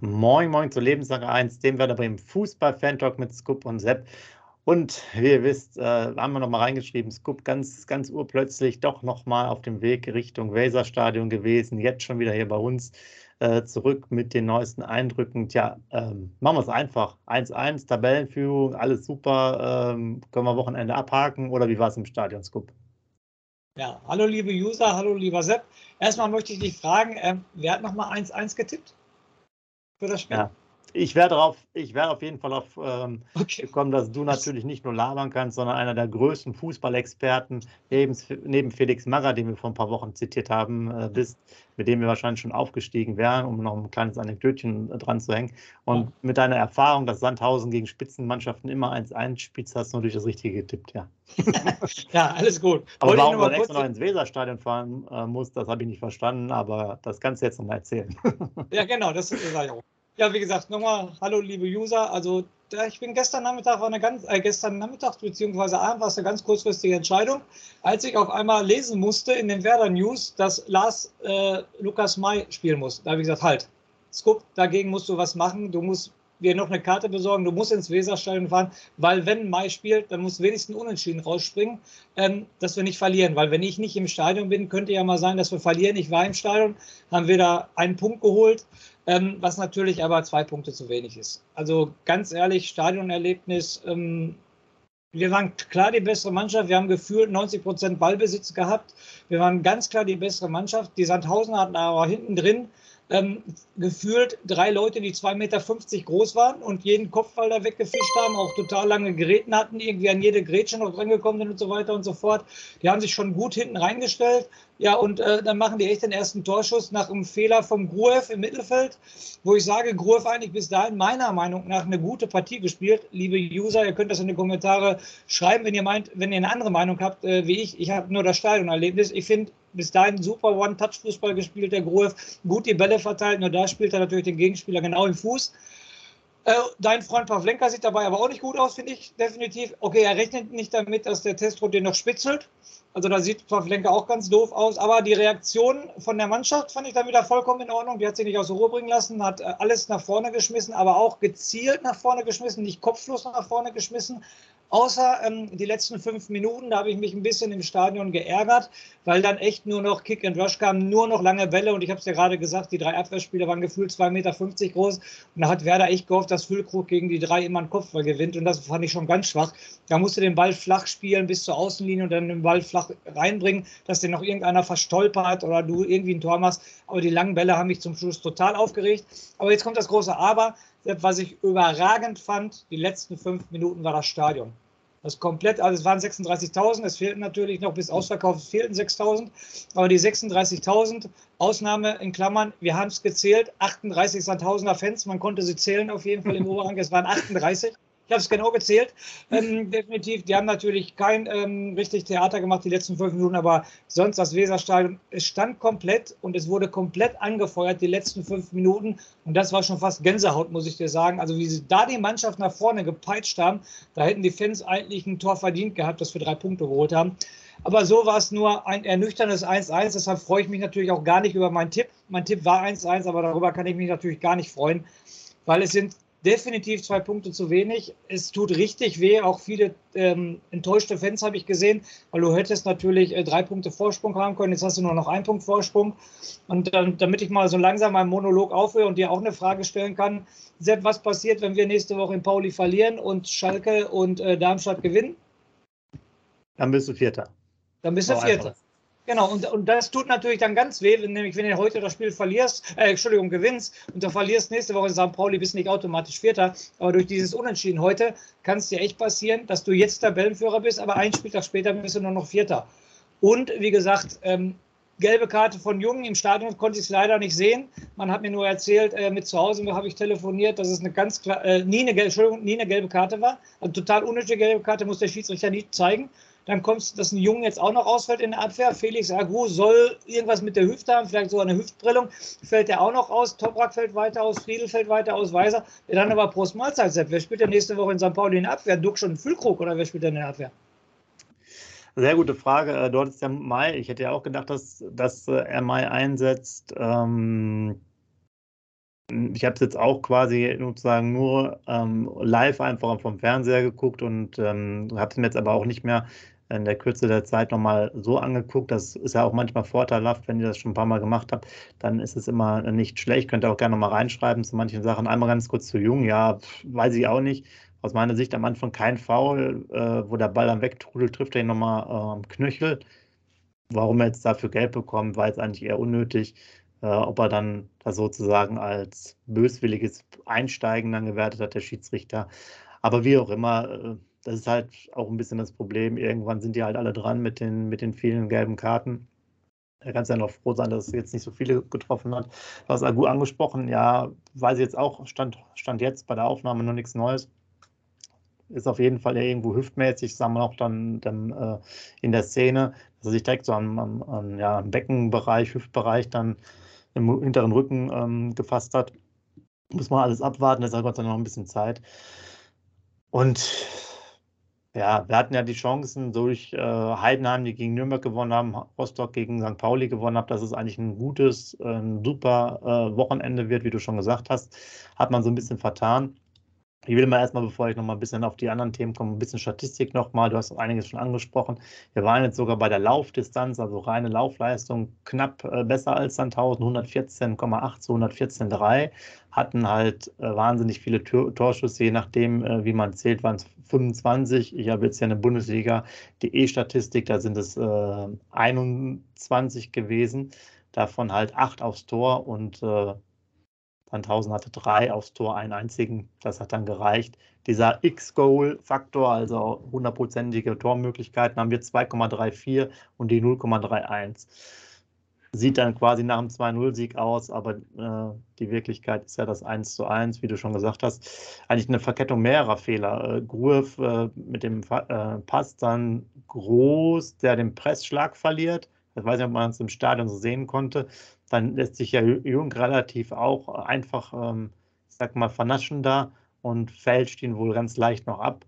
Moin, moin zu Lebenssache 1, dem Werder Bremen Fußball-Fan-Talk mit Scoop und Sepp. Und wie ihr wisst, äh, haben wir nochmal reingeschrieben, Scoop ganz, ganz urplötzlich doch nochmal auf dem Weg Richtung Weserstadion gewesen, jetzt schon wieder hier bei uns äh, zurück mit den neuesten Eindrücken. Tja, ähm, machen wir es einfach. 1-1, Tabellenführung, alles super, ähm, können wir Wochenende abhaken oder wie war es im Stadion, Scoop? Ja, hallo liebe User, hallo lieber Sepp. Erstmal möchte ich dich fragen, äh, wer hat nochmal 1-1 getippt? Für das Spiel? Ja. Ich werde darauf, ich werde auf jeden Fall auf ähm, Okay. kommen, dass du natürlich nicht nur labern kannst, sondern einer der größten Fußballexperten neben, neben Felix Magath, den wir vor ein paar Wochen zitiert haben, äh, bist, mit dem wir wahrscheinlich schon aufgestiegen wären, um noch ein kleines Anekdötchen äh, dran zu hängen. Und Ja. mit deiner Erfahrung, dass Sandhausen gegen Spitzenmannschaften immer 1-1 spielt, hast du natürlich das Richtige getippt, ja. Ja, alles gut. Aber Wollte ich warum mal extra noch ins Weserstadion fahren äh, musst, das habe ich nicht verstanden, aber das kannst du jetzt noch mal erzählen. ja, genau, das ist ja auch. Ja, wie gesagt, nochmal, hallo liebe User. Also, ich bin gestern Nachmittag war eine ganz, äh, gestern Nachmittag beziehungsweise Abend war es eine ganz kurzfristige Entscheidung, als ich auf einmal lesen musste in den Werder News, dass Lars äh, Lukas May spielen muss. Da habe ich gesagt, halt, Scoop, dagegen musst du was machen. Du musst dir noch eine Karte besorgen, du musst ins Weserstadion fahren, weil wenn Mai spielt, dann muss wenigstens unentschieden rausspringen, ähm, dass wir nicht verlieren. Weil wenn ich nicht im Stadion bin, könnte ja mal sein, dass wir verlieren. Ich war im Stadion, haben wir da einen Punkt geholt, ähm, was natürlich aber zwei Punkte zu wenig ist. Also ganz ehrlich, Stadionerlebnis, ähm, wir waren klar die bessere Mannschaft. Wir haben gefühlt 90 Prozent Ballbesitz gehabt. Wir waren ganz klar die bessere Mannschaft. Die Sandhausen hatten aber hinten drin ähm, gefühlt drei Leute, die 2,50 Meter groß waren und jeden Kopfball da weggefischt haben, auch total lange Geräten hatten, irgendwie an jede Grätsche noch drangekommen sind und so weiter und so fort. Die haben sich schon gut hinten reingestellt. Ja, und äh, dann machen die echt den ersten Torschuss nach einem Fehler vom Gruev im Mittelfeld, wo ich sage, Gruev eigentlich bis dahin meiner Meinung nach eine gute Partie gespielt. Liebe User, ihr könnt das in die Kommentare schreiben, wenn ihr meint, wenn ihr eine andere Meinung habt äh, wie ich. Ich habe nur das Stadionerlebnis. Ich finde, bis dahin super One-Touch-Fußball gespielt, der Gruev, gut die Bälle verteilt, nur da spielt er natürlich den Gegenspieler genau im Fuß. Äh, dein Freund Pavlenka sieht dabei aber auch nicht gut aus, finde ich, definitiv. Okay, er rechnet nicht damit, dass der Testro den noch spitzelt. Also da sieht Pavlenka auch ganz doof aus. Aber die Reaktion von der Mannschaft fand ich dann wieder vollkommen in Ordnung. Die hat sich nicht aus der Ruhe bringen lassen, hat äh, alles nach vorne geschmissen, aber auch gezielt nach vorne geschmissen, nicht kopflos nach vorne geschmissen. Außer ähm, die letzten fünf Minuten, da habe ich mich ein bisschen im Stadion geärgert, weil dann echt nur noch Kick and Rush kam, nur noch lange Bälle. Und ich habe es ja gerade gesagt, die drei Abwehrspieler waren gefühlt 2,50 Meter groß. Und da hat Werder echt gehofft, dass Füllkrug gegen die drei immer einen Kopfball gewinnt. Und das fand ich schon ganz schwach. Da musste den Ball flach spielen bis zur Außenlinie und dann den Ball flach reinbringen, dass den noch irgendeiner verstolpert oder du irgendwie ein Tor machst. Aber die langen Bälle haben mich zum Schluss total aufgeregt. Aber jetzt kommt das große Aber. Was ich überragend fand, die letzten fünf Minuten war das Stadion. Das komplett, also es waren 36.000, es fehlten natürlich noch bis Ausverkauf, es fehlten 6.000, aber die 36.000, Ausnahme in Klammern, wir haben es gezählt, 38 Sandhausener Fans, man konnte sie zählen auf jeden Fall im Oberrang, es waren 38. Ich habe es genau gezählt. Ähm, definitiv. Die haben natürlich kein ähm, richtig Theater gemacht die letzten fünf Minuten, aber sonst das Weserstadion, es stand komplett und es wurde komplett angefeuert die letzten fünf Minuten. Und das war schon fast Gänsehaut, muss ich dir sagen. Also wie sie da die Mannschaft nach vorne gepeitscht haben, da hätten die Fans eigentlich ein Tor verdient gehabt, dass wir drei Punkte geholt haben. Aber so war es nur ein ernüchterndes 1-1. Deshalb freue ich mich natürlich auch gar nicht über meinen Tipp. Mein Tipp war 1-1, aber darüber kann ich mich natürlich gar nicht freuen, weil es sind definitiv zwei Punkte zu wenig. Es tut richtig weh. Auch viele ähm, enttäuschte Fans habe ich gesehen, weil du hättest natürlich äh, drei Punkte Vorsprung haben können. Jetzt hast du nur noch einen Punkt Vorsprung. Und ähm, damit ich mal so langsam meinen Monolog aufhöre und dir auch eine Frage stellen kann, Sepp, was passiert, wenn wir nächste Woche in Pauli verlieren und Schalke und äh, Darmstadt gewinnen? Dann bist du Vierter. Dann bist du Vierter. Genau, und, und das tut natürlich dann ganz weh, wenn, nämlich wenn du heute das Spiel verlierst, äh, Entschuldigung, gewinnst und du verlierst nächste Woche in St. Pauli, bist nicht automatisch Vierter. Aber durch dieses Unentschieden heute kann es dir echt passieren, dass du jetzt Tabellenführer bist, aber ein Spieltag später bist du nur noch Vierter. Und wie gesagt, ähm, gelbe Karte von Jungen. Im Stadion konnte ich es leider nicht sehen. Man hat mir nur erzählt, äh, mit zu Hause habe ich telefoniert, dass es eine ganz klar, äh, nie, eine, nie eine gelbe Karte war. Also total unnötige gelbe Karte muss der Schiedsrichter nicht zeigen. Dann kommt es, dass ein Jungen jetzt auch noch ausfällt in der Abwehr. Felix Agu soll irgendwas mit der Hüfte haben, vielleicht sogar eine Hüftprellung. Fällt er auch noch aus. Toprak fällt weiter aus. Friedel fällt weiter aus. Weiser. Der dann aber Prost Mahlzeit. Wer spielt denn nächste Woche in St. Pauli in der Abwehr? Duck schon Füllkrug oder wer spielt denn in der Abwehr? Sehr gute Frage. Äh, dort ist der Mai. Ich hätte ja auch gedacht, dass, dass äh, er Mai einsetzt. Ähm, ich habe es jetzt auch quasi sozusagen nur ähm, live einfach vom Fernseher geguckt und ähm, habe es mir jetzt aber auch nicht mehr in der Kürze der Zeit nochmal so angeguckt. Das ist ja auch manchmal vorteilhaft, wenn ihr das schon ein paar Mal gemacht habt, dann ist es immer nicht schlecht. Könnt ihr auch gerne nochmal reinschreiben zu manchen Sachen. Einmal ganz kurz zu Jung, ja, weiß ich auch nicht aus meiner Sicht am Anfang kein Foul, äh, wo der Ball dann wegtrudelt, trifft er ihn nochmal äh, am Knöchel. Warum er jetzt dafür Gelb bekommt, war jetzt eigentlich eher unnötig. Äh, ob er dann das sozusagen als böswilliges Einsteigen dann gewertet hat, der Schiedsrichter. Aber wie auch immer, äh, das ist halt auch ein bisschen das Problem. Irgendwann sind die halt alle dran mit den, mit den vielen gelben Karten. Da kannst ja noch froh sein, dass es jetzt nicht so viele getroffen hat. Du hast Agu angesprochen, ja, weiß ich jetzt auch, stand, stand jetzt bei der Aufnahme noch nichts Neues ist auf jeden Fall irgendwo hüftmäßig, sagen wir auch dann, dann äh, in der Szene, dass er sich direkt so am, am, am ja, Beckenbereich, Hüftbereich dann im hinteren Rücken ähm, gefasst hat. Muss man alles abwarten, Gott sei Dank noch ein bisschen Zeit. Und ja, wir hatten ja die Chancen durch äh, Heidenheim, die gegen Nürnberg gewonnen haben, Rostock gegen St. Pauli gewonnen haben, dass es eigentlich ein gutes, äh, super äh, Wochenende wird, wie du schon gesagt hast. Hat man so ein bisschen vertan. Ich will mal erstmal, bevor ich noch mal ein bisschen auf die anderen Themen komme, ein bisschen Statistik nochmal. Du hast einiges schon angesprochen. Wir waren jetzt sogar bei der Laufdistanz, also reine Laufleistung, knapp äh, besser als Sandhausen, 114,8 zu 114,3. Hatten halt äh, wahnsinnig viele Tor Torschüsse, je nachdem, äh, wie man zählt, waren es 25. Ich habe jetzt ja eine Bundesliga.de-Statistik, da sind es 21 äh, gewesen. Davon halt acht aufs Tor und Sandhausen hatte drei aufs Tor, einen einzigen. Das hat dann gereicht. Dieser X-Goal-Faktor, also hundertprozentige Tormöglichkeiten, haben wir 2,34 und die 0,31. Sieht dann quasi nach dem 2-0-Sieg aus, aber äh, die Wirklichkeit ist ja das 1 zu 1, wie du schon gesagt hast. Eigentlich eine Verkettung mehrerer Fehler. Äh, Gruev äh, mit dem äh, Pass dann groß, der den Pressschlag verliert. Ich weiß nicht, ob man es im Stadion so sehen konnte dann lässt sich ja Jung relativ auch einfach, ähm, ich sag mal, vernaschen da und fälscht ihn wohl ganz leicht noch ab.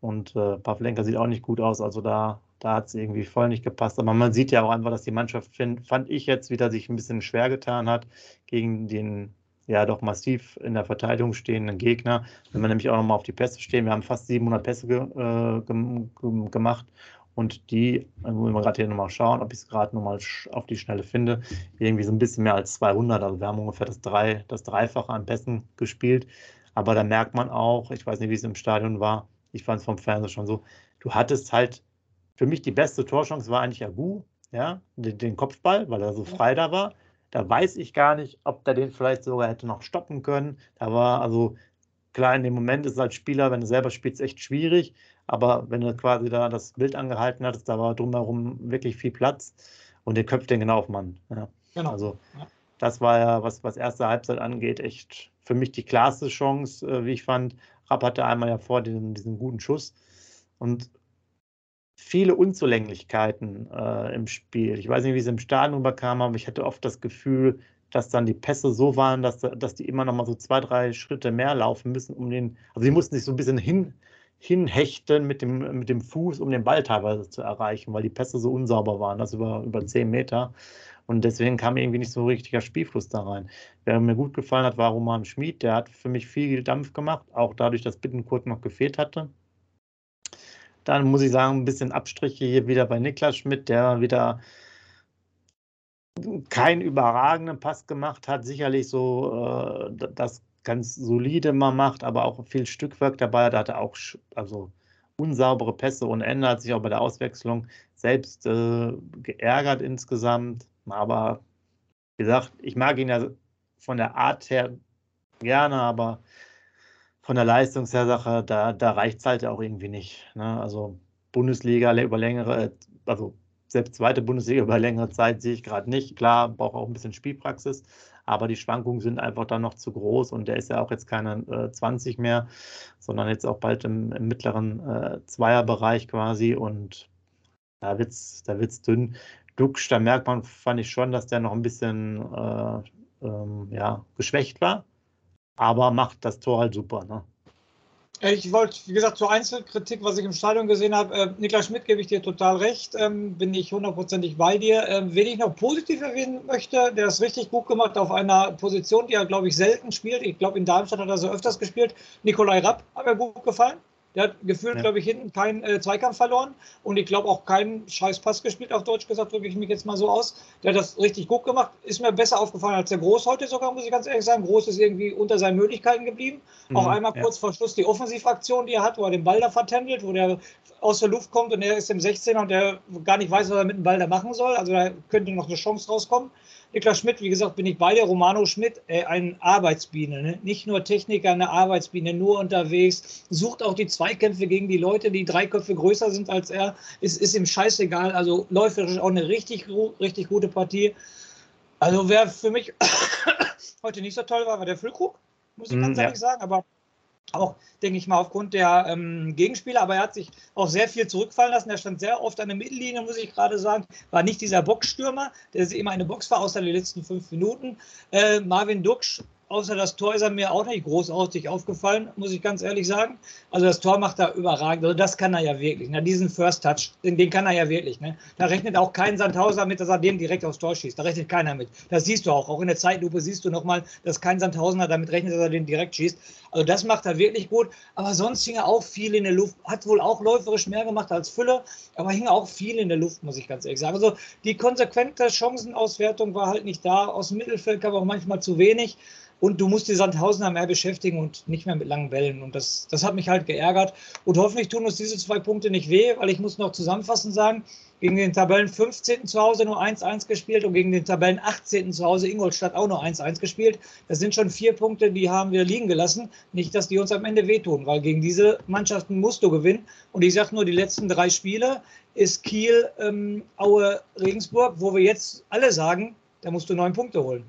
Und äh, Pavlenka sieht auch nicht gut aus, also da, da hat es irgendwie voll nicht gepasst. Aber man sieht ja auch einfach, dass die Mannschaft, find, fand ich jetzt wieder, sich ein bisschen schwer getan hat gegen den ja doch massiv in der Verteidigung stehenden Gegner. Wenn wir nämlich auch nochmal auf die Pässe stehen, wir haben fast 700 Pässe ge, äh, ge, gemacht und die, wollen wir gerade hier nochmal schauen, ob ich es gerade nochmal auf die Schnelle finde, irgendwie so ein bisschen mehr als 200. Also wir haben ungefähr das, drei, das Dreifache an Pässen gespielt. Aber da merkt man auch, ich weiß nicht, wie es im Stadion war, ich fand es vom Fernseher schon so, du hattest halt, für mich die beste Torchance war eigentlich Agu, ja, den, den Kopfball, weil er so frei da war. Da weiß ich gar nicht, ob der den vielleicht sogar hätte noch stoppen können. Da war also klar, in dem Moment ist es als Spieler, wenn du selber spielst, echt schwierig. Aber wenn du quasi da das Bild angehalten hattest, da war drumherum wirklich viel Platz und den köpft den genau auf Mann. Ja. Genau. Also das war ja, was, was erste Halbzeit angeht, echt für mich die klarste Chance, äh, wie ich fand. Rapp hatte einmal ja vor diesen, diesen guten Schuss und viele Unzulänglichkeiten äh, im Spiel. Ich weiß nicht, wie es im Stadion überkam, aber ich hatte oft das Gefühl, dass dann die Pässe so waren, dass, dass die immer noch mal so zwei, drei Schritte mehr laufen müssen, um den, also sie mussten sich so ein bisschen hin, hinhechten mit dem, mit dem Fuß, um den Ball teilweise zu erreichen, weil die Pässe so unsauber waren, das über, über zehn Meter. Und deswegen kam irgendwie nicht so richtiger Spielfluss da rein. Wer mir gut gefallen hat, war Roman Schmid. Der hat für mich viel Dampf gemacht, auch dadurch, dass Bittenkurt noch gefehlt hatte. Dann muss ich sagen, ein bisschen Abstriche hier wieder bei Niklas Schmidt, der wieder keinen überragenden Pass gemacht hat. Sicherlich so äh, das ganz solide mal macht, aber auch viel Stückwerk dabei. Da hat er auch also unsaubere Pässe ohne Ende, hat sich auch bei der Auswechslung selbst äh, geärgert insgesamt. Aber wie gesagt, ich mag ihn ja von der Art her gerne, aber von der Leistungshersache, da, da reicht es halt auch irgendwie nicht. Ne? Also Bundesliga über längere, also selbst zweite Bundesliga über längere Zeit sehe ich gerade nicht. Klar, braucht auch ein bisschen Spielpraxis, aber die Schwankungen sind einfach dann noch zu groß und der ist ja auch jetzt keine äh, 20 mehr, sondern jetzt auch bald im, im mittleren äh, Zweierbereich quasi und da wird es da wird's dünn. Duxch, da merkt man, fand ich schon, dass der noch ein bisschen äh, ähm, ja, geschwächt war, aber macht das Tor halt super. Ne? Ich wollte, wie gesagt, zur Einzelkritik, was ich im Stadion gesehen habe, äh, Niklas Schmidt gebe ich dir total recht, ähm, bin ich hundertprozentig bei dir. Ähm, wen ich noch positiv erwähnen möchte, der ist richtig gut gemacht auf einer Position, die er, glaube ich, selten spielt. Ich glaube, in Darmstadt hat er so öfters gespielt. Nikolai Rapp hat mir gut gefallen. Der hat gefühlt, ja. glaube ich, hinten keinen äh, Zweikampf verloren und ich glaube auch keinen Scheißpass gespielt, auf Deutsch gesagt, drücke ich mich jetzt mal so aus. Der hat das richtig gut gemacht. Ist mir besser aufgefallen als der Groß heute sogar, muss ich ganz ehrlich sagen. Groß ist irgendwie unter seinen Möglichkeiten geblieben. Mhm, auch einmal ja. kurz vor Schluss die Offensivaktion, die er hat, wo er den Ball da vertändelt, wo der aus der Luft kommt und er ist im 16er und der gar nicht weiß, was er mit dem Ball da machen soll. Also da könnte noch eine Chance rauskommen. Niklas Schmidt, wie gesagt, bin ich bei dir. Romano Schmidt, äh, ein Arbeitsbiene. Ne? Nicht nur Techniker, eine Arbeitsbiene, nur unterwegs. Sucht auch die Zweikämpfe gegen die Leute, die drei Köpfe größer sind als er. Es ist ihm scheißegal. Also läuferisch auch eine richtig, richtig gute Partie. Also wer für mich heute nicht so toll war, war der Füllkrug, muss ich mm, ganz ja. ehrlich sagen. Aber auch, denke ich mal, aufgrund der ähm, Gegenspieler, aber er hat sich auch sehr viel zurückfallen lassen. Er stand sehr oft an der Mittellinie, muss ich gerade sagen. War nicht dieser Boxstürmer, der immer eine Box war, außer die letzten fünf Minuten. Äh, Marvin Duksch außer das Tor ist er mir auch nicht großartig aufgefallen, muss ich ganz ehrlich sagen. Also das Tor macht er überragend. Also das kann er ja wirklich. Ne? Diesen First Touch, den, den kann er ja wirklich. Ne? Da rechnet auch kein Sandhauser mit, dass er den direkt aufs Tor schießt. Da rechnet keiner mit. Das siehst du auch. Auch in der Zeitlupe siehst du nochmal, dass kein Sandhausener damit rechnet, dass er den direkt schießt. Also das macht er wirklich gut. Aber sonst hing er auch viel in der Luft. Hat wohl auch läuferisch mehr gemacht als Fülle, aber hing auch viel in der Luft, muss ich ganz ehrlich sagen. Also die konsequente Chancenauswertung war halt nicht da. Aus dem Mittelfeld kam auch manchmal zu wenig. Und du musst die Sandhausener mehr beschäftigen und nicht mehr mit langen Bällen. Und das, das hat mich halt geärgert. Und hoffentlich tun uns diese zwei Punkte nicht weh, weil ich muss noch zusammenfassend sagen, gegen den Tabellen 15. zu Hause nur 1-1 gespielt und gegen den Tabellen 18. zu Hause Ingolstadt auch nur 1-1 gespielt. Das sind schon vier Punkte, die haben wir liegen gelassen. Nicht, dass die uns am Ende wehtun, weil gegen diese Mannschaften musst du gewinnen. Und ich sage nur, die letzten drei Spiele ist Kiel, ähm, Aue, Regensburg, wo wir jetzt alle sagen, da musst du neun Punkte holen.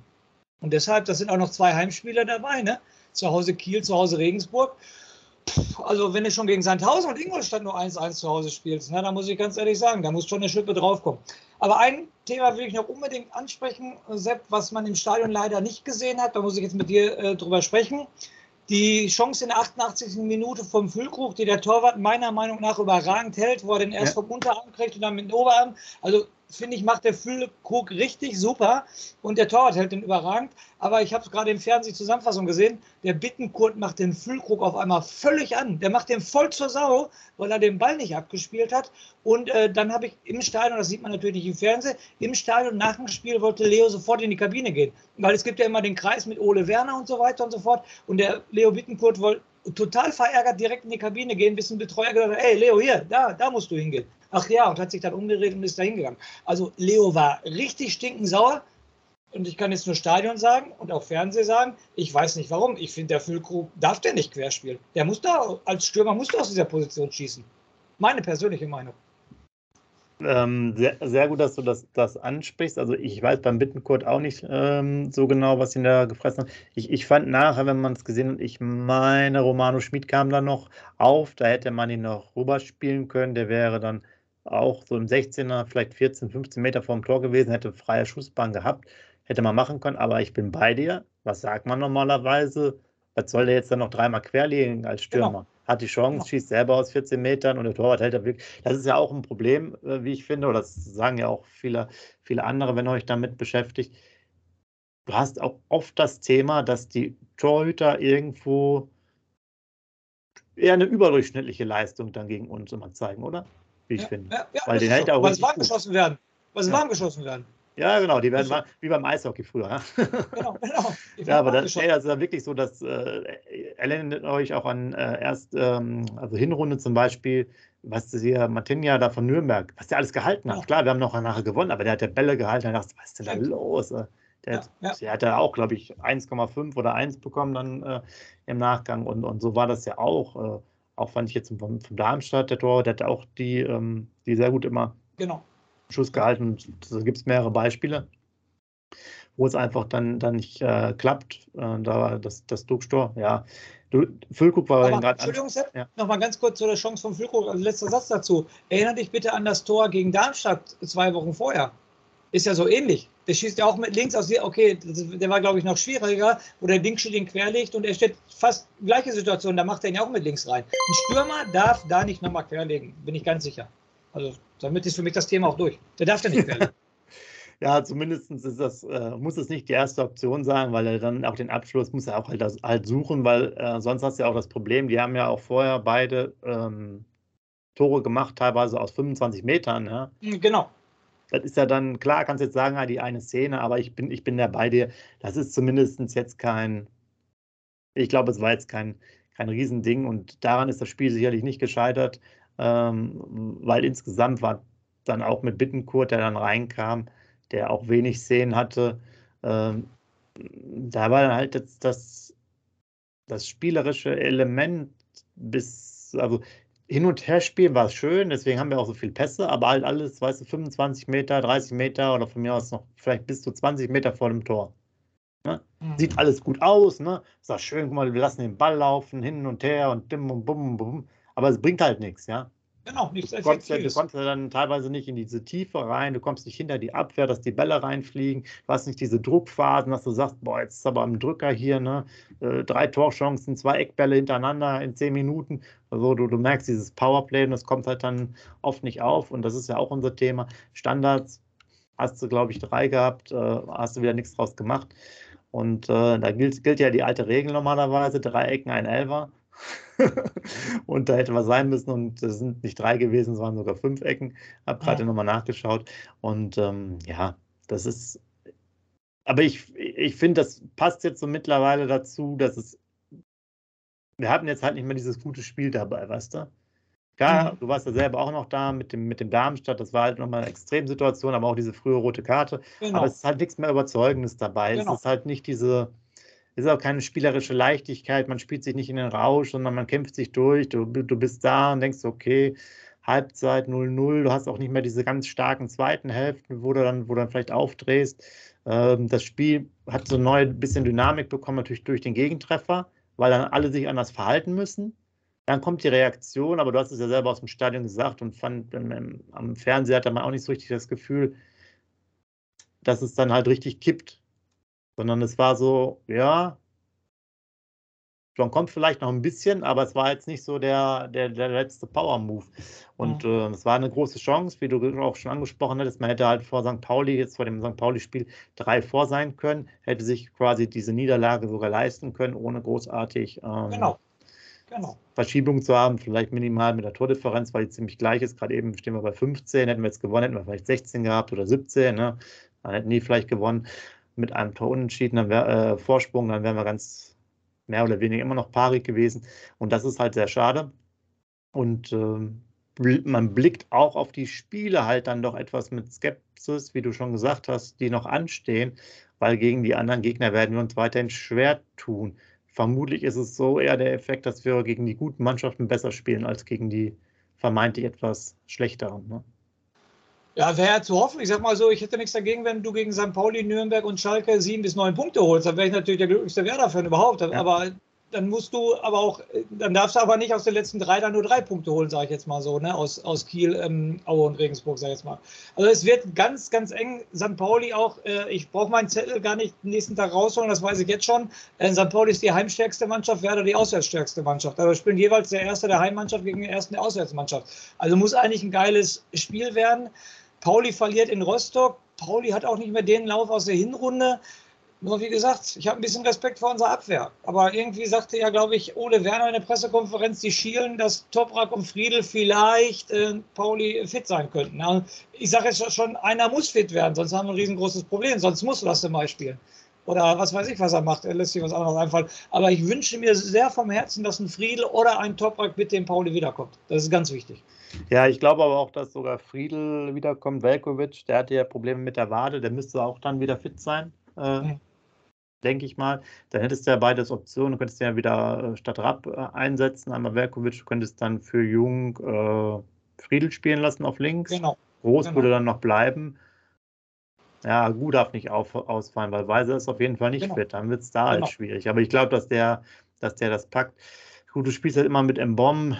Und deshalb, das sind auch noch zwei Heimspieler dabei, ne? Zu Hause Kiel, zu Hause Regensburg. Also, wenn du schon gegen Sandhausen und Ingolstadt nur 1-1 zu Hause spielst, ne, da muss ich ganz ehrlich sagen, da muss schon eine Schippe draufkommen. Aber ein Thema will ich noch unbedingt ansprechen, Sepp, was man im Stadion leider nicht gesehen hat. Da muss ich jetzt mit dir äh, drüber sprechen. Die Chance in der 88. Minute vom Füllkrug, die der Torwart meiner Meinung nach überragend hält, wo er den erst vom Unterarm kriegt und dann mit dem Oberarm. Also finde ich, macht der Füllkrug richtig super und der Torwart hält den überragend. Aber ich habe es gerade im Fernsehen Zusammenfassung gesehen, der Bittenkurt macht den Füllkrug auf einmal völlig an. Der macht den voll zur Sau, weil er den Ball nicht abgespielt hat. Und äh, dann habe ich im Stadion, das sieht man natürlich im Fernsehen, im Stadion nach dem Spiel wollte Leo sofort in die Kabine gehen. Weil es gibt ja immer den Kreis mit Ole Werner und so weiter und so fort. Und der Leo Bittenkurt wollte total verärgert direkt in die Kabine gehen, bis ein Betreuer gesagt hat, ey Leo, hier, da, da musst du hingehen. Ach ja, und hat sich dann umgedreht und ist da hingegangen. Also Leo war richtig stinkend sauer. Und ich kann jetzt nur Stadion sagen und auch Fernsehen sagen, ich weiß nicht warum. Ich finde, der Füllkrug darf der nicht querspielen. Der muss da, als Stürmer muss der aus dieser Position schießen. Meine persönliche Meinung. Ähm, sehr, sehr, gut, dass du das, das ansprichst. Also ich weiß beim Bittenkurt auch nicht ähm, so genau, was ihn da gefressen hat. Ich, ich fand nachher, wenn man es gesehen hat, ich meine, Romano Schmid kam da noch auf, da hätte man ihn noch rüberspielen können. Der wäre dann auch so im 16er, vielleicht 14, 15 Meter vorm Tor gewesen, hätte freie Schussbahn gehabt, hätte man machen können. Aber ich bin bei dir. Was sagt man normalerweise? Was soll der jetzt dann noch dreimal querlegen als Stürmer? Genau hat die Chance, genau. schießt selber aus 14 Metern und der Torwart hält da wirklich. Das ist ja auch ein Problem, äh, wie ich finde, oder das sagen ja auch viele, viele andere, wenn ihr euch damit beschäftigt. Du hast auch oft das Thema, dass die Torhüter irgendwo eher eine überdurchschnittliche Leistung dann gegen uns immer zeigen, oder? Wie ich ja, finde. Ja, ja, Weil den hält so. auch Was warm geschossen werden. Was ja. warm geschossen werden. Ja, genau, die werden mal, wie beim Eishockey früher. Ne? Genau, genau. ja, aber das, ey, das ist ja wirklich so, dass äh, erinnert euch auch an äh, erst, ähm, also Hinrunde zum Beispiel, was hier Martinia da von Nürnberg, was der alles gehalten hat. Klar, wir haben noch nachher gewonnen, aber der hat ja Bälle gehalten. Da dachte ich, was ist denn da los? Der, ja, hat, ja. der hat ja auch, glaube ich, 1,5 oder 1 bekommen dann äh, im Nachgang. Und, und so war das ja auch. Äh, auch fand ich jetzt vom, vom Darmstadt, der Tor, der hat auch die, ähm, die sehr gut immer genau Schuss gehalten. Da gibt es mehrere Beispiele, wo es einfach dann, dann nicht äh, klappt. Äh, da war das, das Duckstor, ja. Du, Füllkrug war gerade. Entschuldigung, Sepp, ja. noch mal ganz kurz zu der Chance von Füllkrug. Also letzter Satz dazu. Erinnere dich bitte an das Tor gegen Darmstadt zwei Wochen vorher. Ist ja so ähnlich. Der schießt ja auch mit links aus. Okay, der war, glaube ich, noch schwieriger, wo der links den querlegt und er steht fast gleiche Situation. Da macht er ihn ja auch mit links rein. Ein Stürmer darf da nicht nochmal querlegen, bin ich ganz sicher. Also, damit ist für mich das Thema auch durch. Der darf da nicht querlegen. ja, zumindest ist das, äh, muss es nicht die erste Option sein, weil er dann auch den Abschluss muss er auch halt, das, halt suchen, weil äh, sonst hast du ja auch das Problem, die haben ja auch vorher beide ähm, Tore gemacht, teilweise aus 25 Metern. Ja? Genau das ist ja dann, klar, kannst jetzt sagen, die eine Szene, aber ich bin, ich bin da bei dir. Das ist zumindest jetzt kein, ich glaube, es war jetzt kein, kein Riesending und daran ist das Spiel sicherlich nicht gescheitert, ähm, weil insgesamt war dann auch mit Bittenkurt, der dann reinkam, der auch wenig Szenen hatte, ähm, da war dann halt jetzt das, das spielerische Element bis, also hin und her spielen war schön, deswegen haben wir auch so viele Pässe, aber halt alles, weißt du, 25 Meter, 30 Meter oder von mir aus noch vielleicht bis zu 20 Meter vor dem Tor. Ne? Mhm. Sieht alles gut aus, ne? Ist auch schön, guck mal, wir lassen den Ball laufen, hin und her und dim und bum, bum. Aber es bringt halt nichts, ja. Genau, nichts du kommst, ja, du kommst ja dann teilweise nicht in diese Tiefe rein, du kommst nicht hinter die Abwehr, dass die Bälle reinfliegen, du hast nicht diese Druckphasen, dass du sagst, boah, jetzt ist aber am Drücker hier, ne? Äh, drei Torchancen, zwei Eckbälle hintereinander in zehn Minuten. Also du, du merkst dieses Powerplay und das kommt halt dann oft nicht auf und das ist ja auch unser Thema. Standards hast du, glaube ich, drei gehabt, äh, hast du wieder nichts draus gemacht. Und äh, da gilt, gilt ja die alte Regel normalerweise, drei Ecken, ein Elfer. und da hätte was sein müssen und es sind nicht drei gewesen, es waren sogar fünf Ecken. Habe gerade ja. nochmal nachgeschaut und ähm, ja, das ist. Aber ich, ich finde, das passt jetzt so mittlerweile dazu, dass es. Wir hatten jetzt halt nicht mehr dieses gute Spiel dabei, weißt du? Klar, mhm. du warst ja selber auch noch da mit dem, mit dem Darmstadt, das war halt nochmal eine Extremsituation, aber auch diese frühe rote Karte. Genau. Aber es ist halt nichts mehr Überzeugendes dabei. Genau. Es ist halt nicht diese, es ist auch keine spielerische Leichtigkeit, man spielt sich nicht in den Rausch, sondern man kämpft sich durch. Du, du bist da und denkst, okay, Halbzeit 0-0, du hast auch nicht mehr diese ganz starken zweiten Hälften, wo du dann, wo du dann vielleicht aufdrehst. Ähm, das Spiel hat so neu ein bisschen Dynamik bekommen, natürlich durch den Gegentreffer, weil dann alle sich anders verhalten müssen. Dann kommt die Reaktion, aber du hast es ja selber aus dem Stadion gesagt und fand am Fernseher hatte man auch nicht so richtig das Gefühl, dass es dann halt richtig kippt sondern es war so, ja, John kommt vielleicht noch ein bisschen, aber es war jetzt nicht so der, der, der letzte Power-Move. Und mhm. äh, es war eine große Chance, wie du auch schon angesprochen hattest. Man hätte halt vor St. Pauli, jetzt vor dem St. Pauli-Spiel, drei vor sein können, hätte sich quasi diese Niederlage sogar leisten können, ohne großartig ähm, genau. Genau. Verschiebung zu haben, vielleicht minimal mit der Tordifferenz, weil die ziemlich gleich ist. Gerade eben stehen wir bei 15, hätten wir jetzt gewonnen, hätten wir vielleicht 16 gehabt oder 17. Ne? Dann hätten die vielleicht gewonnen mit einem Tor unentschieden, dann wär, äh, Vorsprung, dann wären wir ganz mehr oder weniger immer noch paarig gewesen. Und das ist halt sehr schade. Und äh, man blickt auch auf die Spiele halt dann doch etwas mit Skepsis, wie du schon gesagt hast, die noch anstehen, weil gegen die anderen Gegner werden wir uns weiterhin schwer tun. Vermutlich ist es so eher der Effekt, dass wir gegen die guten Mannschaften besser spielen als gegen die vermeintlich etwas schlechteren. Ne? Ja, wäre zu hoffen. Ich sag mal so, ich hätte nichts dagegen, wenn du gegen St. Pauli, Nürnberg und Schalke sieben bis neun Punkte holst. Dann wäre ich natürlich der glücklichste Werder-Fan überhaupt. Ja. Aber dann musst du aber auch, dann darfst du aber nicht aus den letzten drei dann nur drei Punkte holen, sage ich jetzt mal so, ne? aus, aus Kiel, ähm, Aue und Regensburg, sage ich jetzt mal. Also es wird ganz, ganz eng. St. Pauli auch, äh, ich brauche meinen Zettel gar nicht nächsten Tag rausholen, das weiß ich jetzt schon. Äh, St. Pauli ist die heimstärkste Mannschaft, Werder die auswärtsstärkste Mannschaft. Also spielen jeweils der erste der Heimmannschaft gegen den ersten der Auswärtsmannschaft. Also muss eigentlich ein geiles Spiel werden. Pauli verliert in Rostock. Pauli hat auch nicht mehr den Lauf aus der Hinrunde. Nur wie gesagt, ich habe ein bisschen Respekt vor unserer Abwehr. Aber irgendwie sagte ja, glaube ich, Ole Werner in der Pressekonferenz, die schielen, dass Toprak und Friedel vielleicht äh, Pauli fit sein könnten. Ja, ich sage jetzt schon, einer muss fit werden, sonst haben wir ein riesengroßes Problem. Sonst muss Lasse mal spielen. Oder was weiß ich, was er macht. Er lässt sich was anderes einfallen. Aber ich wünsche mir sehr vom Herzen, dass ein Friedel oder ein Toprak mit dem Pauli wiederkommt. Das ist ganz wichtig. Ja, ich glaube aber auch, dass sogar Friedel wiederkommt. Velkovic, der hatte ja Probleme mit der Wade, der müsste auch dann wieder fit sein. Äh, mhm. Denke ich mal. Dann hättest du ja beides Optionen. Du könntest ja wieder äh, statt Rapp äh, einsetzen. Einmal Velkovic, du könntest dann für Jung äh, Friedel spielen lassen auf links. Genau. Groß genau. würde dann noch bleiben. Ja, gut darf nicht auf, ausfallen, weil Weiser ist auf jeden Fall nicht genau. fit. Dann wird es da halt genau. halt schwierig. Aber ich glaube, dass der, dass der das packt. Gut, du spielst halt immer mit Mbom.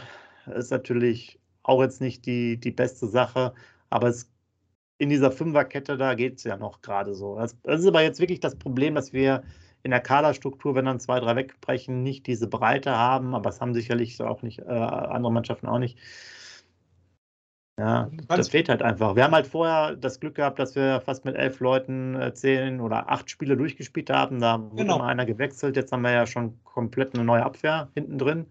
Ist natürlich auch jetzt nicht die, die beste Sache. Aber es, in dieser Fünferkette, da geht es ja noch gerade so. Das, das, ist aber jetzt wirklich das Problem, dass wir in der Kaderstruktur, wenn dann zwei, drei wegbrechen, nicht diese Breite haben. Aber es haben sicherlich auch nicht, äh, andere Mannschaften auch nicht. Ja, das fehlt halt einfach. Wir haben halt vorher das Glück gehabt, dass wir fast mit elf Leuten äh, zehn oder acht Spiele durchgespielt haben. Da wurde genau. mal einer gewechselt. Jetzt haben wir ja schon komplett eine neue Abwehr hinten drin.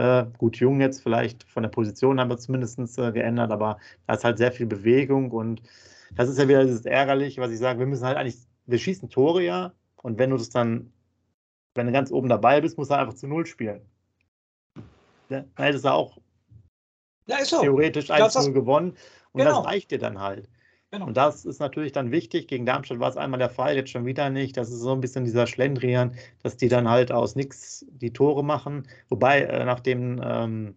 Äh, gut, Jung jetzt vielleicht von der Position haben wir zumindest äh, geändert, aber da ist halt sehr viel Bewegung und das ist ja wieder dieses Ärgerliche, was ich sage, wir müssen halt eigentlich, wir schießen Tore ja und wenn du das dann, wenn du ganz oben dabei bist, musst du einfach zu Null spielen. Ja, dann hättest du auch ja, ist so. Theoretisch 1-0 gewonnen. Und genau. das reicht dir dann halt. Genau. Und das ist natürlich dann wichtig. Gegen Darmstadt war es einmal der Fall, jetzt schon wieder nicht. Das ist so ein bisschen dieser Schlendrian, dass die dann halt aus nichts die Tore machen. Wobei äh, nach, dem, ähm,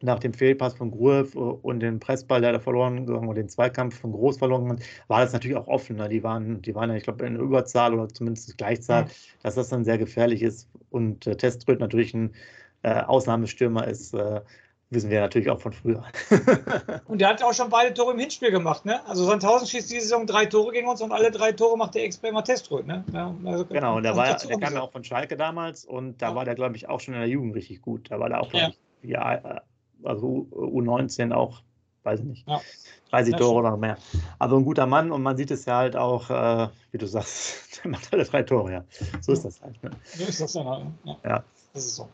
nach dem Fehlpass von Gruev und dem Pressball, der da verloren gegangen und den Zweikampf von Groß verloren hat, war das natürlich auch offen. Ne? Die waren, die waren ja, ich glaube, in Überzahl oder zumindest Gleichzahl, mhm. dass das dann sehr gefährlich ist. Und äh, Teströd natürlich ein äh, Ausnahmestürmer ist, äh, wissen wir natürlich auch von früher. und der hat auch schon beide Tore im Hinspiel gemacht, ne? Also Sandhausen schießt diese Saison drei Tore gegen uns und alle drei Tore macht der Ex-Bremer Teströd, ne? Ja, also genau, und der, war, der kam ja auch von Schalke damals und da ja. war der, glaube ich, auch schon in der Jugend richtig gut. Da war der auch, glaube ich, ja, äh, also U19 auch, weiß ich nicht, ja. 30 Tore oder noch mehr. Also ein guter Mann und man sieht es ja halt auch, äh, wie du sagst, der macht alle drei Tore, ja. So ist das halt. Ne? So ist das halt. Ne? Ja. Das ist so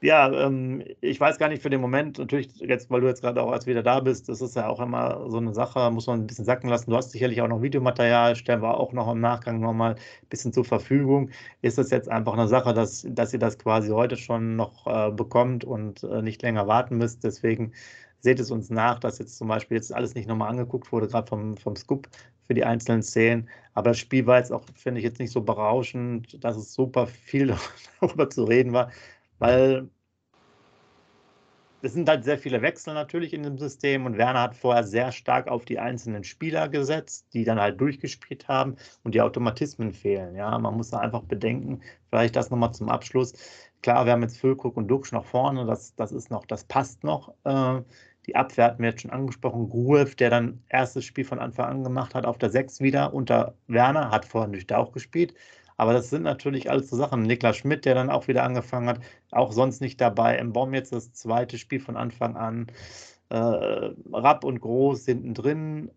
ja, ähm, ich weiß gar nicht für den Moment, natürlich jetzt, weil du jetzt gerade auch erst wieder da bist, das ist ja auch immer so eine Sache, muss man ein bisschen sacken lassen. Du hast sicherlich auch noch Videomaterial, stellen wir auch noch im Nachgang nochmal ein bisschen zur Verfügung. Ist es jetzt einfach eine Sache, dass, dass ihr das quasi heute schon noch äh, bekommt und äh, nicht länger warten müsst. Deswegen seht es uns nach, dass jetzt zum Beispiel jetzt alles nicht nochmal angeguckt wurde, gerade vom, vom Scoop für die einzelnen Szenen. Aber das Spiel war jetzt auch, finde ich, jetzt nicht so berauschend, dass es super viel darüber zu reden war weil es sind halt sehr viele Wechsel natürlich in dem System und Werner hat vorher sehr stark auf die einzelnen Spieler gesetzt, die dann halt durchgespielt haben und die Automatismen fehlen. Ja, man muss da einfach bedenken, vielleicht das nochmal zum Abschluss. Klar, wir haben jetzt Füllkrug und Duxch noch vorne, das, das ist noch, das passt noch. Äh, die Abwehr hatten wir jetzt schon angesprochen. Gruev, der dann erstes Spiel von Anfang an gemacht hat, auf der 6 wieder unter Werner, hat vorher natürlich auch gespielt. Aber das sind natürlich alles so Sachen. Niklas Schmidt, der dann auch wieder angefangen hat, auch sonst nicht dabei. Im Baum jetzt das zweite Spiel von Anfang an. Äh, Rapp und Groß hinten drin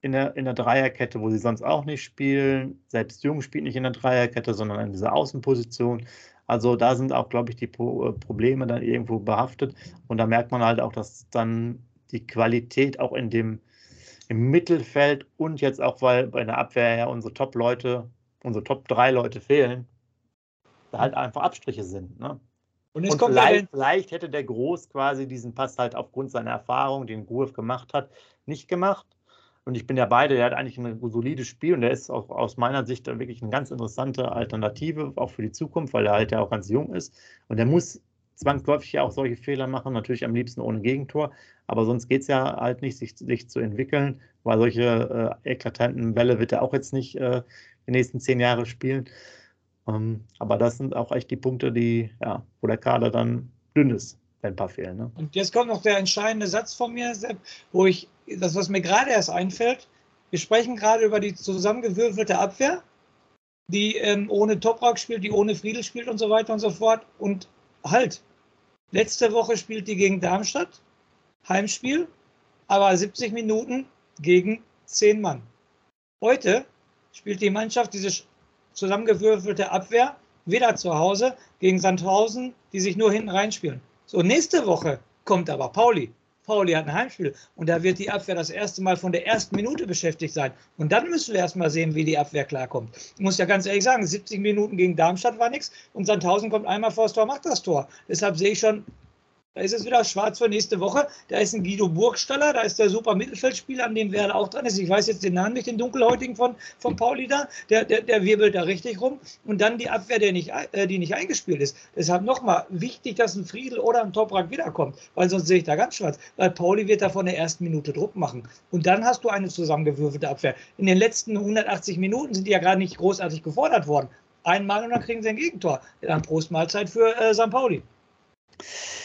in der, in der Dreierkette, wo sie sonst auch nicht spielen. Selbst Jung spielt nicht in der Dreierkette, sondern in dieser Außenposition. Also da sind auch, glaube ich, die Pro äh, Probleme dann irgendwo behaftet. Und da merkt man halt auch, dass dann die Qualität auch in dem im Mittelfeld und jetzt auch, weil bei der Abwehr ja unsere Top-Leute unsere Top 3 Leute fehlen, da halt einfach Abstriche sind. Ne? Und, und vielleicht, vielleicht, hätte der Groß quasi diesen Pass halt aufgrund seiner Erfahrung, den Groove gemacht hat, nicht gemacht. Und ich bin ja beide, der hat eigentlich ein solides Spiel und der ist auch aus meiner Sicht wirklich eine ganz interessante Alternative, auch für die Zukunft, weil er halt ja auch ganz jung ist. Und der muss zwangsläufig ja auch solche Fehler machen, natürlich am liebsten ohne Gegentor. Aber sonst geht es ja halt nicht, sich, sich, zu entwickeln, weil solche äh, eklatanten Bälle wird er auch jetzt nicht äh, die nächsten zehn Jahre spielen. Ähm, aber das sind auch echt die Punkte, die, ja, wo der Kader dann dünn ist, wenn ein paar fehlen. Ne? Und jetzt kommt noch der entscheidende Satz von mir, Sepp, wo ich, das, was mir gerade erst einfällt, wir sprechen gerade über die zusammengewürfelte Abwehr, die ähm, ohne Toprak spielt, die ohne Friedel spielt und so weiter und so fort. Und halt, letzte Woche spielt die gegen Darmstadt, Heimspiel, aber 70 Minuten gegen 10 Mann. Heute spielt die Mannschaft diese zusammengewürfelte Abwehr wieder zu Hause gegen Sandhausen, die sich nur hinten reinspielen. So, nächste Woche kommt aber Pauli. Pauli hat ein Heimspiel und da wird die Abwehr das erste Mal von der ersten Minute beschäftigt sein. Und dann müssen wir erstmal sehen, wie die Abwehr klarkommt. Ich muss ja ganz ehrlich sagen, 70 Minuten gegen Darmstadt war nichts und Sandhausen kommt einmal vor das Tor, macht das Tor. Deshalb sehe ich schon Da ist es wieder schwarz für nächste Woche. Da ist ein Guido Burgstaller, da ist der super Mittelfeldspieler, an dem Werder auch dran ist. Ich weiß jetzt den Namen nicht, den dunkelhäutigen von, von Pauli da. Der, der, der wirbelt da richtig rum. Und dann die Abwehr, der nicht, äh, die nicht eingespielt ist. Deshalb nochmal wichtig, dass ein Friedel oder ein Toprak wiederkommt, weil sonst sehe ich da ganz schwarz. Weil Pauli wird da von der ersten Minute Druck machen. Und dann hast du eine zusammengewürfelte Abwehr. In den letzten 180 Minuten sind die ja gerade nicht großartig gefordert worden. Einmal und dann kriegen sie ein Gegentor. Dann Prostmahlzeit für äh, St. Pauli.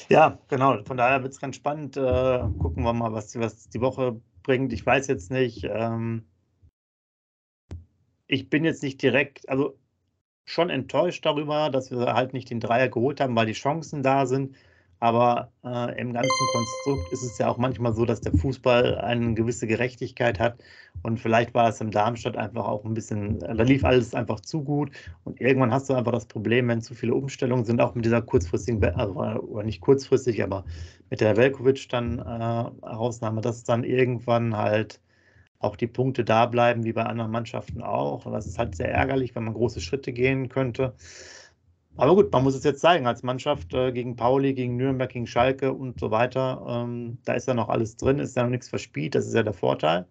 Ja, genau. Von daher wird es ganz spannend. Äh, gucken wir mal, was, was die Woche bringt. Ich weiß jetzt nicht. Ähm, ich bin jetzt nicht direkt, also schon enttäuscht darüber, dass wir halt nicht den Dreier geholt haben, weil die Chancen da sind. Aber äh, im ganzen Konstrukt ist es ja auch manchmal so, dass der Fußball eine gewisse Gerechtigkeit hat. Und vielleicht war es im Darmstadt einfach auch ein bisschen, da lief alles einfach zu gut. Und irgendwann hast du einfach das Problem, wenn zu viele Umstellungen sind, auch mit dieser kurzfristigen, also, oder nicht kurzfristig, aber mit der Velkovic dann äh, Ausnahme, dass dann irgendwann halt auch die Punkte da bleiben, wie bei anderen Mannschaften auch. Und das ist halt sehr ärgerlich, wenn man große Schritte gehen könnte. Aber gut, man muss es jetzt zeigen, als Mannschaft äh, gegen Pauli, gegen Nürnberg, gegen Schalke und so weiter. Ähm, da ist ja noch alles drin, ist ja noch nichts verspielt, das ist ja der Vorteil.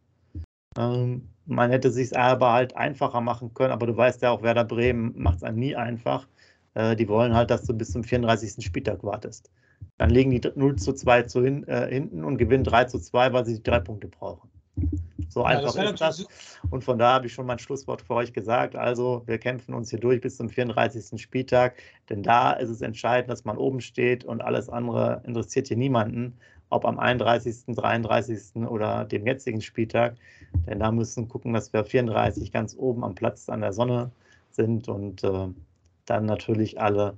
Ähm, man hätte sich aber halt einfacher machen können, aber du weißt ja auch, Werder Bremen macht es einem nie einfach. Äh, die wollen halt, dass du bis zum 34. Spieltag wartest. Dann legen die 0 zu 2 zu hin, äh, hinten und gewinnen 3 zu 2, weil sie die drei Punkte brauchen. So einfach ja, ist das. Und von da habe ich schon mein Schlusswort für euch gesagt. Also, wir kämpfen uns hier durch bis zum 34. Spieltag, denn da ist es entscheidend, dass man oben steht und alles andere interessiert hier niemanden, ob am 31., 33. oder dem jetzigen Spieltag. Denn da müssen wir gucken, dass wir 34 ganz oben am Platz an der Sonne sind und äh, dann natürlich alle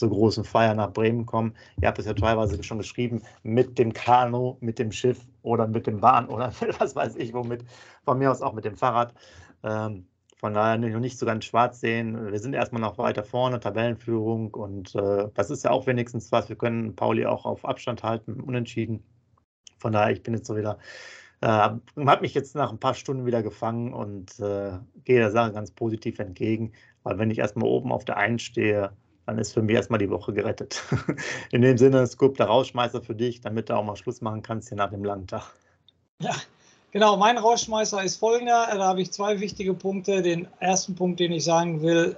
zur großen Feier nach Bremen kommen. Ihr habt es ja teilweise schon geschrieben, mit dem Kanu, mit dem Schiff oder mit dem Bahn oder was weiß ich womit. Von mir aus auch mit dem Fahrrad. Ähm, von daher noch nicht so ganz schwarz sehen. Wir sind erstmal noch weiter vorne, Tabellenführung und äh, das ist ja auch wenigstens was. Wir können Pauli auch auf Abstand halten, unentschieden. Von daher, ich bin jetzt so wieder, äh, habe mich jetzt nach ein paar Stunden wieder gefangen und äh, gehe der Sache ganz positiv entgegen. Weil wenn ich erstmal oben auf der Einen stehe, dann ist für mich erstmal die Woche gerettet. In dem Sinne, Scoop, der Rausschmeißer für dich, damit du auch mal Schluss machen kannst hier nach dem langen Tag. Ja, genau. Mein Rausschmeißer ist folgender. Da habe ich zwei wichtige Punkte. Den ersten Punkt, den ich sagen will,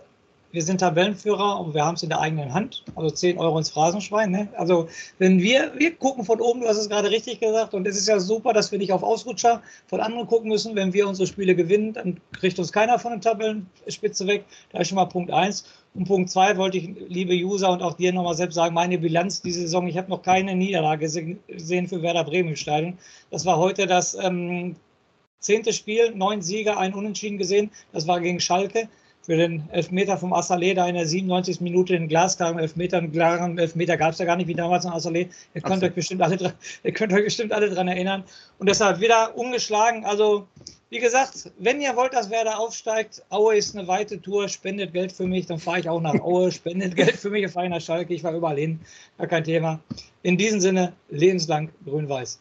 wir sind Tabellenführer und wir haben es in der eigenen Hand. Also 10 Euro ins Phrasenschwein. Ne? Also wenn wir, wir gucken von oben, du hast es gerade richtig gesagt, und es ist ja super, dass wir nicht auf Ausrutscher von anderen gucken müssen. Wenn wir unsere Spiele gewinnen, dann kriegt uns keiner von der Tabellenspitze weg. Da ist schon mal Punkt 1. Und Punkt 2 wollte ich, liebe User, und auch dir nochmal selbst sagen, meine Bilanz diese Saison, ich habe noch keine Niederlage gesehen für Werder Bremen im Stadion. Das war heute das ähm, zehnte Spiel, neun Sieger, ein Unentschieden gesehen. Das war gegen Schalke für den Elfmeter vom Assalé da in der 97. Minute in Glasklaren Elfmeter. Einen klaren Elfmeter gab es ja gar nicht wie damals in Assalé. Ihr könnt, euch bestimmt alle, ihr könnt euch bestimmt alle dran erinnern. Und deshalb wieder ungeschlagen. Also, wie gesagt, wenn ihr wollt, dass Werder aufsteigt, Aue ist eine weite Tour, spendet Geld für mich, dann fahre ich auch nach Aue, spendet Geld für mich, fahre ich nach Schalke, ich fahre überall hin, gar kein Thema. In diesem Sinne, lebenslang grün-weiß.